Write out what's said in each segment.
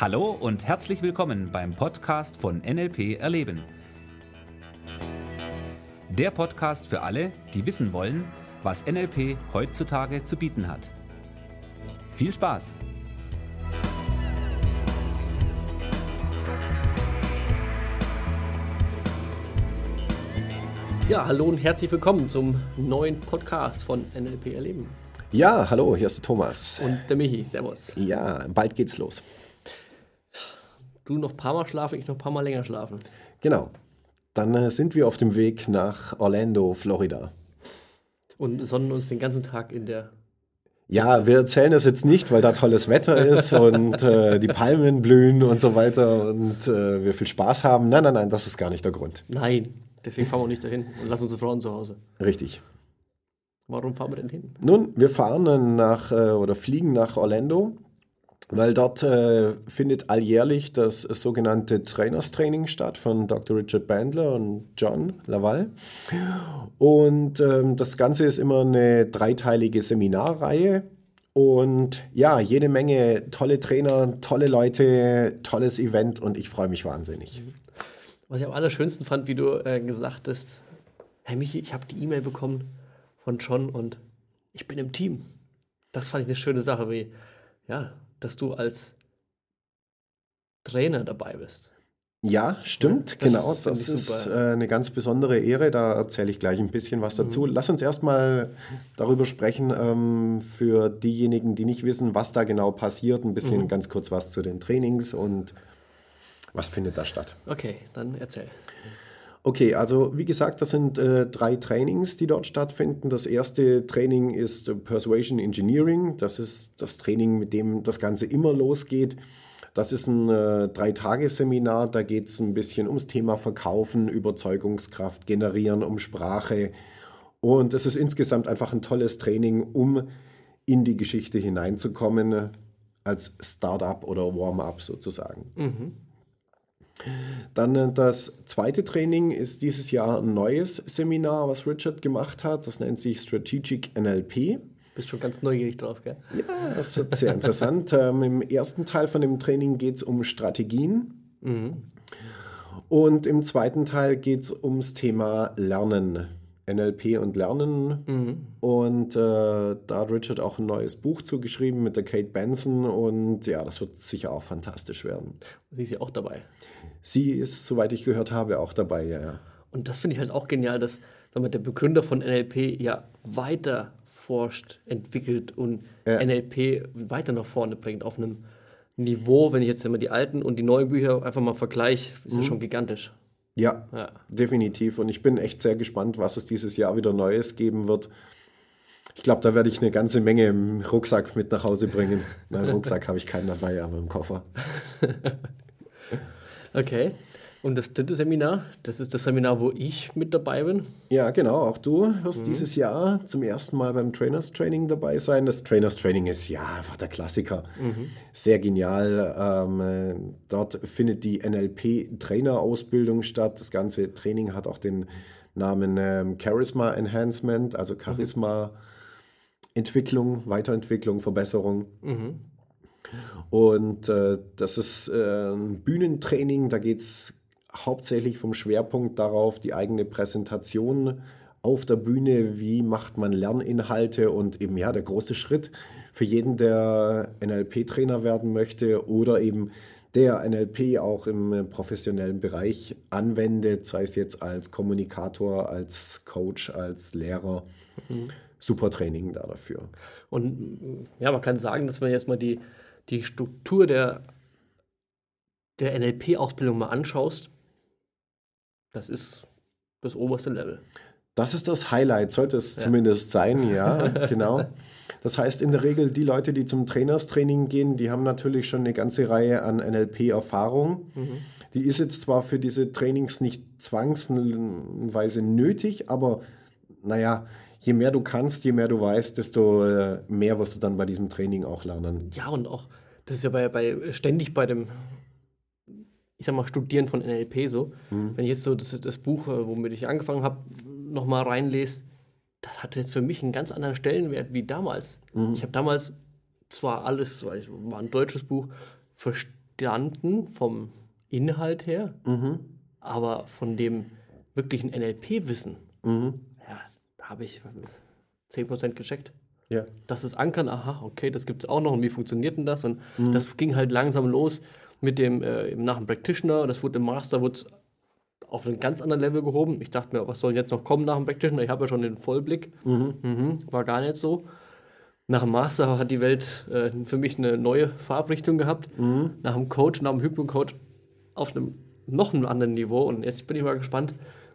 Hallo und herzlich willkommen beim Podcast von NLP Erleben. Der Podcast für alle, die wissen wollen, was NLP heutzutage zu bieten hat. Viel Spaß! Ja, hallo und herzlich willkommen zum neuen Podcast von NLP Erleben. Ja, hallo, hier ist der Thomas. Und der Michi, servus. Ja, bald geht's los. Du noch ein paar Mal schlafen, ich noch ein paar Mal länger schlafen. Genau. Dann äh, sind wir auf dem Weg nach Orlando, Florida. Und sonnen uns den ganzen Tag in der. Ja, wir erzählen das jetzt nicht, weil da tolles Wetter ist und äh, die Palmen blühen und so weiter und äh, wir viel Spaß haben. Nein, nein, nein, das ist gar nicht der Grund. Nein, deswegen fahren wir nicht dahin und lassen unsere Frauen zu Hause. Richtig. Warum fahren wir denn hin? Nun, wir fahren nach äh, oder fliegen nach Orlando weil dort äh, findet alljährlich das sogenannte Trainerstraining statt von Dr. Richard Bandler und John Laval. Und ähm, das Ganze ist immer eine dreiteilige Seminarreihe. Und ja, jede Menge tolle Trainer, tolle Leute, tolles Event und ich freue mich wahnsinnig. Was ich am allerschönsten fand, wie du äh, gesagt hast, Herr Michi, ich habe die E-Mail bekommen von John und ich bin im Team. Das fand ich eine schöne Sache, wie, ja, dass du als Trainer dabei bist. Ja, stimmt, das genau. Das ist äh, eine ganz besondere Ehre. Da erzähle ich gleich ein bisschen was dazu. Mhm. Lass uns erstmal darüber sprechen, ähm, für diejenigen, die nicht wissen, was da genau passiert, ein bisschen mhm. ganz kurz was zu den Trainings und was findet da statt. Okay, dann erzähl. Okay, also wie gesagt, das sind äh, drei Trainings, die dort stattfinden. Das erste Training ist Persuasion Engineering. Das ist das Training, mit dem das Ganze immer losgeht. Das ist ein äh, Drei-Tage-Seminar. Da geht es ein bisschen ums Thema Verkaufen, Überzeugungskraft generieren, um Sprache. Und es ist insgesamt einfach ein tolles Training, um in die Geschichte hineinzukommen als Startup oder Warm-up sozusagen. Mhm. Dann äh, das zweite Training ist dieses Jahr ein neues Seminar, was Richard gemacht hat. Das nennt sich Strategic NLP. Bist schon ganz neugierig drauf, gell? Ja, das ist sehr interessant. ähm, Im ersten Teil von dem Training geht es um Strategien. Mhm. Und im zweiten Teil geht es ums Thema Lernen. NLP und Lernen. Mhm. Und äh, da hat Richard auch ein neues Buch zugeschrieben mit der Kate Benson. Und ja, das wird sicher auch fantastisch werden. Sie ist ja auch dabei. Sie ist, soweit ich gehört habe, auch dabei, ja. ja. Und das finde ich halt auch genial, dass wir, der Begründer von NLP ja weiter forscht, entwickelt und ja. NLP weiter nach vorne bringt auf einem Niveau, wenn ich jetzt immer die alten und die neuen Bücher einfach mal vergleiche, ist mhm. ja schon gigantisch. Ja, ja, definitiv. Und ich bin echt sehr gespannt, was es dieses Jahr wieder Neues geben wird. Ich glaube, da werde ich eine ganze Menge im Rucksack mit nach Hause bringen. Nein, Rucksack habe ich keinen dabei, aber im Koffer. okay. Und das dritte Seminar, das ist das Seminar, wo ich mit dabei bin. Ja, genau. Auch du wirst mhm. dieses Jahr zum ersten Mal beim Trainers Training dabei sein. Das Trainers Training ist ja einfach der Klassiker. Mhm. Sehr genial. Ähm, dort findet die NLP-Trainerausbildung statt. Das ganze Training hat auch den Namen ähm, Charisma Enhancement, also Charisma-Entwicklung, Weiterentwicklung, Verbesserung. Mhm. Und äh, das ist äh, ein Bühnentraining, da geht es hauptsächlich vom Schwerpunkt darauf, die eigene Präsentation auf der Bühne, wie macht man Lerninhalte und eben ja, der große Schritt für jeden, der NLP-Trainer werden möchte oder eben der NLP auch im professionellen Bereich anwendet, sei es jetzt als Kommunikator, als Coach, als Lehrer. Mhm. Super Training da dafür. Und ja, man kann sagen, dass man jetzt mal die, die Struktur der, der NLP-Ausbildung mal anschaust, das ist das oberste Level. Das ist das Highlight, sollte es ja. zumindest sein, ja, genau. Das heißt, in der Regel, die Leute, die zum Trainerstraining gehen, die haben natürlich schon eine ganze Reihe an NLP-Erfahrung. Mhm. Die ist jetzt zwar für diese Trainings nicht zwangsweise nötig, aber naja, je mehr du kannst, je mehr du weißt, desto äh, mehr wirst du dann bei diesem Training auch lernen. Ja, und auch, das ist ja bei, bei ständig bei dem ich sag mal, Studieren von NLP so. Mhm. Wenn ich jetzt so das, das Buch, äh, womit ich angefangen habe, nochmal reinlese, das hatte jetzt für mich einen ganz anderen Stellenwert wie damals. Mhm. Ich habe damals zwar alles, weil es war ein deutsches Buch, verstanden vom Inhalt her, Mhm. aber von dem wirklichen NLP-Wissen, Mhm. ja, da habe ich 10% gecheckt. Ja. dass es ankern, aha, okay, das gibt es auch noch und wie funktioniert denn das? Und Mhm. das ging halt langsam los mit dem, äh, nach dem Practitioner, das wurde im Master wurde auf einen ganz anderen Level gehoben. Ich dachte mir, was soll jetzt noch kommen nach dem Practitioner? Ich habe ja schon den Vollblick. Mhm, war gar nicht so. Nach dem Master hat die Welt äh, für mich eine neue Farbrichtung gehabt. Nach dem Coach, nach dem Hypno-Coach auf einem noch einem anderen Niveau. Und jetzt bin ich mal gespannt,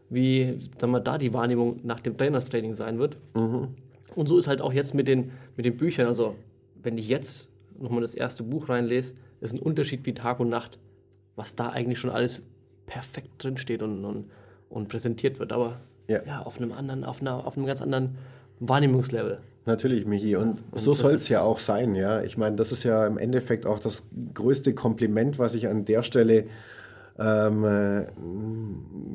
wie sagen wir, da die Wahrnehmung nach dem Trainerstraining sein wird. Und so ist halt auch jetzt mit den, mit den Büchern. Also, wenn ich jetzt nochmal das erste Buch reinlese, ist ein Unterschied wie Tag und Nacht, was da eigentlich schon alles perfekt drinsteht und, und, und präsentiert wird. Aber Ja. ja. auf einem anderen, auf, einer, auf einem ganz anderen Wahrnehmungslevel. Natürlich, Michi. Und so das soll es ja auch sein, ja. Ich meine, das ist ja im Endeffekt auch das größte Kompliment, was ich an der Stelle ähm, äh,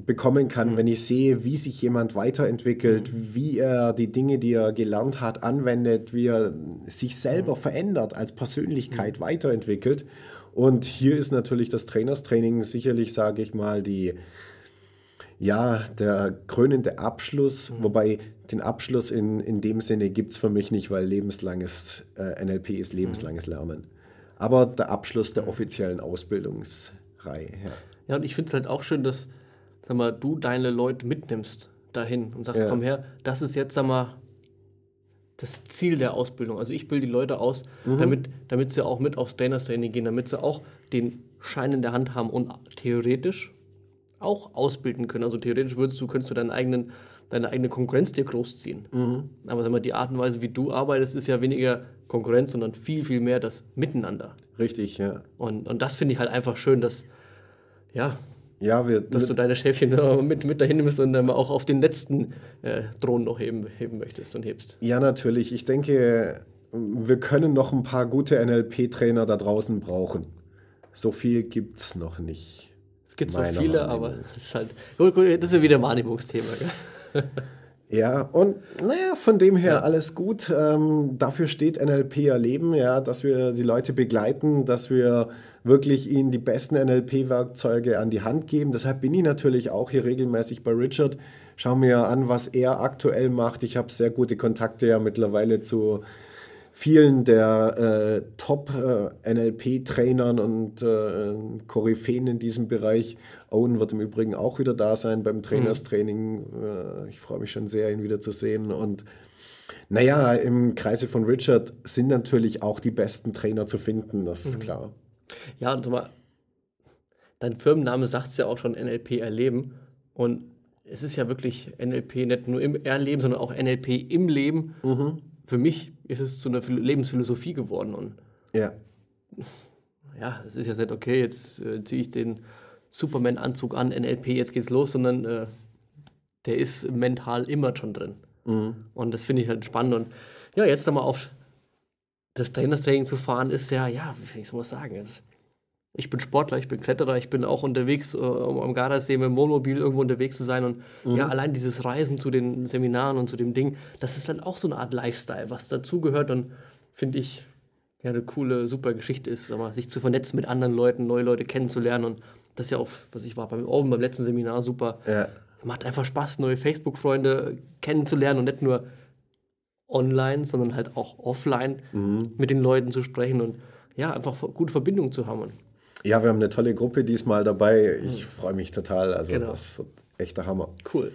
bekommen kann, wenn ich sehe, wie sich jemand weiterentwickelt, wie er die Dinge, die er gelernt hat, anwendet, wie er sich selber verändert, als Persönlichkeit weiterentwickelt. Und hier ist natürlich das Trainerstraining sicherlich, sage ich mal, die, ja, der krönende Abschluss, wobei den Abschluss in, in dem Sinne gibt es für mich nicht, weil lebenslanges äh, NLP ist lebenslanges Lernen. Aber der Abschluss der offiziellen Ausbildungsreihe. Ja. Ja, und ich finde es halt auch schön, dass sag mal, du deine Leute mitnimmst dahin und sagst, Ja. komm her, das ist jetzt sag mal, das Ziel der Ausbildung. Also ich bilde die Leute aus, damit, damit sie auch mit aufs Trainerstraining gehen, damit sie auch den Schein in der Hand haben und theoretisch auch ausbilden können. Also theoretisch würdest du, könntest du deinen eigenen, deine eigene Konkurrenz dir großziehen. Aber sag mal, die Art und Weise, wie du arbeitest, ist ja weniger Konkurrenz, sondern viel, viel mehr das Miteinander. Richtig, ja. Und, und das finde ich halt einfach schön, dass, ja, Ja, wir, dass du deine Schäfchen mit, mit dahin nimmst und dann auch auf den letzten äh, Thron noch heben, heben möchtest und hebst. ja, natürlich. Ich denke, wir können noch ein paar gute NLP-Trainer da draußen brauchen. So viel gibt es noch nicht. Es gibt zwar viele, aber das ist halt, das ist ja wieder ein Wahrnehmungsthema. Gell? Ja, und naja, von dem her alles gut. Ähm, dafür steht NLP ja Leben, ja, dass wir die Leute begleiten, dass wir wirklich ihnen die besten NLP-Werkzeuge an die Hand geben. Deshalb bin ich natürlich auch hier regelmäßig bei Richard. Schau mir an, was er aktuell macht. Ich habe sehr gute Kontakte ja mittlerweile zu vielen der äh, Top-NLP-Trainern und äh, Koryphäen in diesem Bereich. Owen wird im Übrigen auch wieder da sein beim Trainerstraining. Äh, ich freue mich schon sehr, ihn wieder zu sehen. Und naja, im Kreise von Richard sind natürlich auch die besten Trainer zu finden, das ist klar. Ja, und mal, dein Firmenname sagt es ja auch schon, NLP erleben. Und es ist ja wirklich NLP nicht nur im Erleben, sondern auch NLP im Leben. Für mich ist es zu einer Philo- Lebensphilosophie geworden. Und Ja, ja, es ist ja nicht, okay, jetzt äh, ziehe ich den Superman-Anzug an, NLP, jetzt geht's los, sondern äh, der ist mental immer schon drin. Und das finde ich halt spannend. Und ja, jetzt nochmal auf das Trainerstraining zu fahren, ist ja, ja, wie soll man sagen, jetzt, ich bin Sportler, ich bin Kletterer, ich bin auch unterwegs, äh, um am Gardasee mit dem Wohnmobil irgendwo unterwegs zu sein. Und ja, allein dieses Reisen zu den Seminaren und zu dem Ding, das ist dann auch so eine Art Lifestyle, was dazugehört. Und finde ich, ja, eine coole, super Geschichte ist, aber sich zu vernetzen mit anderen Leuten, neue Leute kennenzulernen. Und das ist ja auch, was ich war beim Oben, beim letzten Seminar super. ja. Macht einfach Spaß, neue Facebook-Freunde kennenzulernen und nicht nur online, sondern halt auch offline mit den Leuten zu sprechen und ja, einfach gute Verbindungen zu haben. Ja, wir haben eine tolle Gruppe diesmal dabei. Ich freue mich total. Also Genau. das wird echt der Hammer. cool.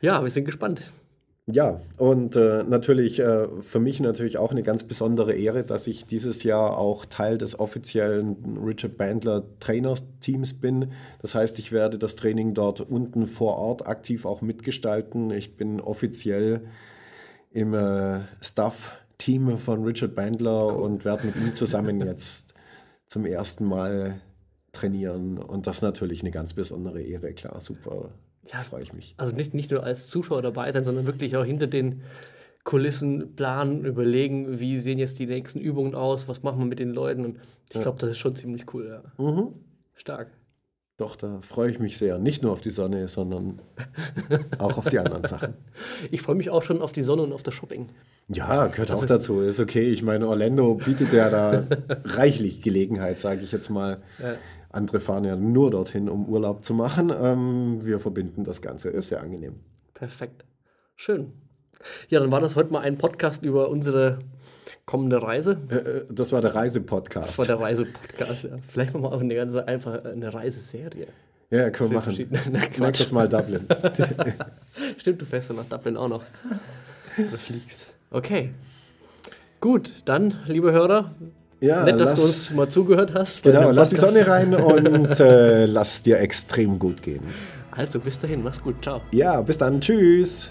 Ja, wir sind gespannt. Ja, und äh, natürlich äh, für mich natürlich auch eine ganz besondere Ehre, dass ich dieses Jahr auch Teil des offiziellen Richard Bandler Trainersteams bin. Das heißt, ich werde das Training dort unten vor Ort aktiv auch mitgestalten. Ich bin offiziell im äh, Staff-Team von Richard Bandler und werde mit ihm zusammen jetzt zum ersten Mal trainieren. Und das ist natürlich eine ganz besondere Ehre, klar, super. Ja. freue ich mich. Also nicht, nicht nur als Zuschauer dabei sein, sondern wirklich auch hinter den Kulissen planen, überlegen, wie sehen jetzt die nächsten Übungen aus, was machen wir mit den Leuten. Und ich glaube, das ist schon ziemlich cool, ja. Stark. Doch, da freue ich mich sehr. Nicht nur auf die Sonne, sondern auch auf die anderen Sachen. Ich freue mich auch schon auf die Sonne und auf das Shopping. Ja, gehört also, auch dazu. Ist okay. Ich meine, Orlando bietet ja da reichlich Gelegenheit, sage ich jetzt mal. Ja. Andere fahren ja nur dorthin, um Urlaub zu machen. Ähm, wir verbinden das Ganze. Ist sehr angenehm. Perfekt. Schön. Ja, dann war das heute mal ein Podcast über unsere kommende Reise. Äh, äh, das war der Reisepodcast. Das war der Reisepodcast, ja. Vielleicht machen wir auch eine ganze einfach eine Reiseserie. Ja, können wir machen. Nächstes Mal Dublin. Stimmt, du fährst ja nach Dublin auch noch. Oder fliegst. Okay. Gut, dann, liebe Hörer, ja, nett, dass lass, du uns mal zugehört hast. Genau, lass die Sonne rein und äh, lass es dir extrem gut gehen. Also, bis dahin, mach's gut, ciao. Ja, bis dann, tschüss.